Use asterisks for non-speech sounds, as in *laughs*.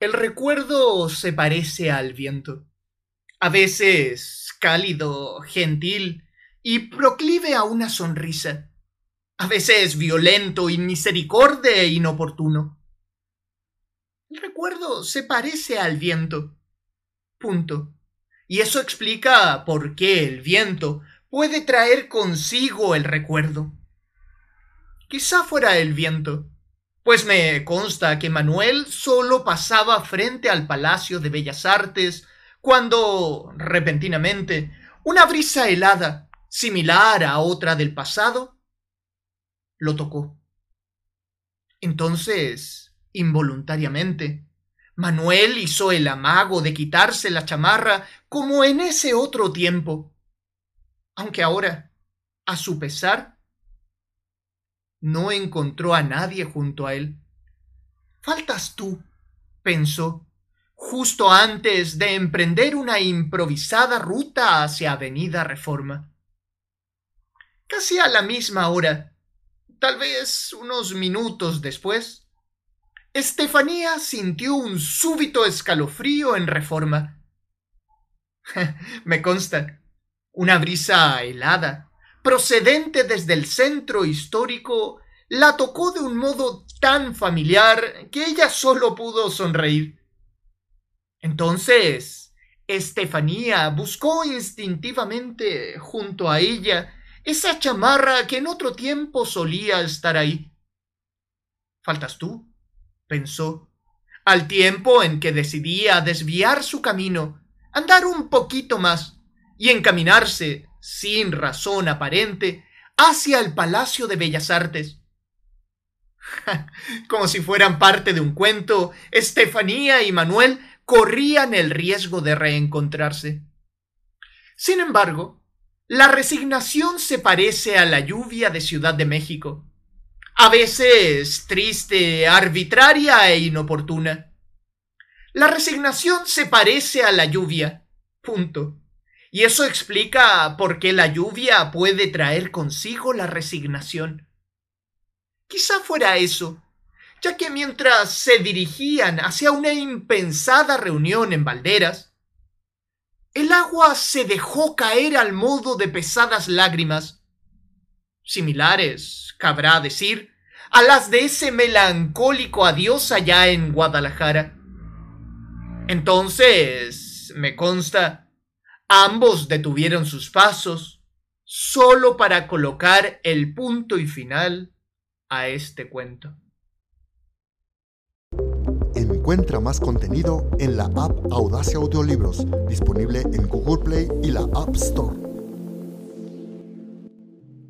El recuerdo se parece al viento, a veces cálido, gentil y proclive a una sonrisa, a veces violento, inmisericordia e inoportuno. El recuerdo se parece al viento. Punto. Y eso explica por qué el viento puede traer consigo el recuerdo. Quizá fuera el viento pues me consta que Manuel solo pasaba frente al Palacio de Bellas Artes cuando, repentinamente, una brisa helada, similar a otra del pasado, lo tocó. Entonces, involuntariamente, Manuel hizo el amago de quitarse la chamarra como en ese otro tiempo, aunque ahora, a su pesar, no encontró a nadie junto a él. Faltas tú, pensó, justo antes de emprender una improvisada ruta hacia Avenida Reforma. Casi a la misma hora, tal vez unos minutos después, Estefanía sintió un súbito escalofrío en Reforma. *laughs* Me consta, una brisa helada procedente desde el centro histórico, la tocó de un modo tan familiar que ella solo pudo sonreír. Entonces, Estefanía buscó instintivamente junto a ella esa chamarra que en otro tiempo solía estar ahí. Faltas tú, pensó, al tiempo en que decidía desviar su camino, andar un poquito más y encaminarse sin razón aparente, hacia el Palacio de Bellas Artes. *laughs* Como si fueran parte de un cuento, Estefanía y Manuel corrían el riesgo de reencontrarse. Sin embargo, la resignación se parece a la lluvia de Ciudad de México, a veces triste, arbitraria e inoportuna. La resignación se parece a la lluvia. Punto. Y eso explica por qué la lluvia puede traer consigo la resignación. Quizá fuera eso, ya que mientras se dirigían hacia una impensada reunión en Valderas, el agua se dejó caer al modo de pesadas lágrimas, similares, cabrá decir, a las de ese melancólico adiós allá en Guadalajara. Entonces, me consta, Ambos detuvieron sus pasos solo para colocar el punto y final a este cuento. Encuentra más contenido en la app Audacia Audiolibros, disponible en Google Play y la App Store.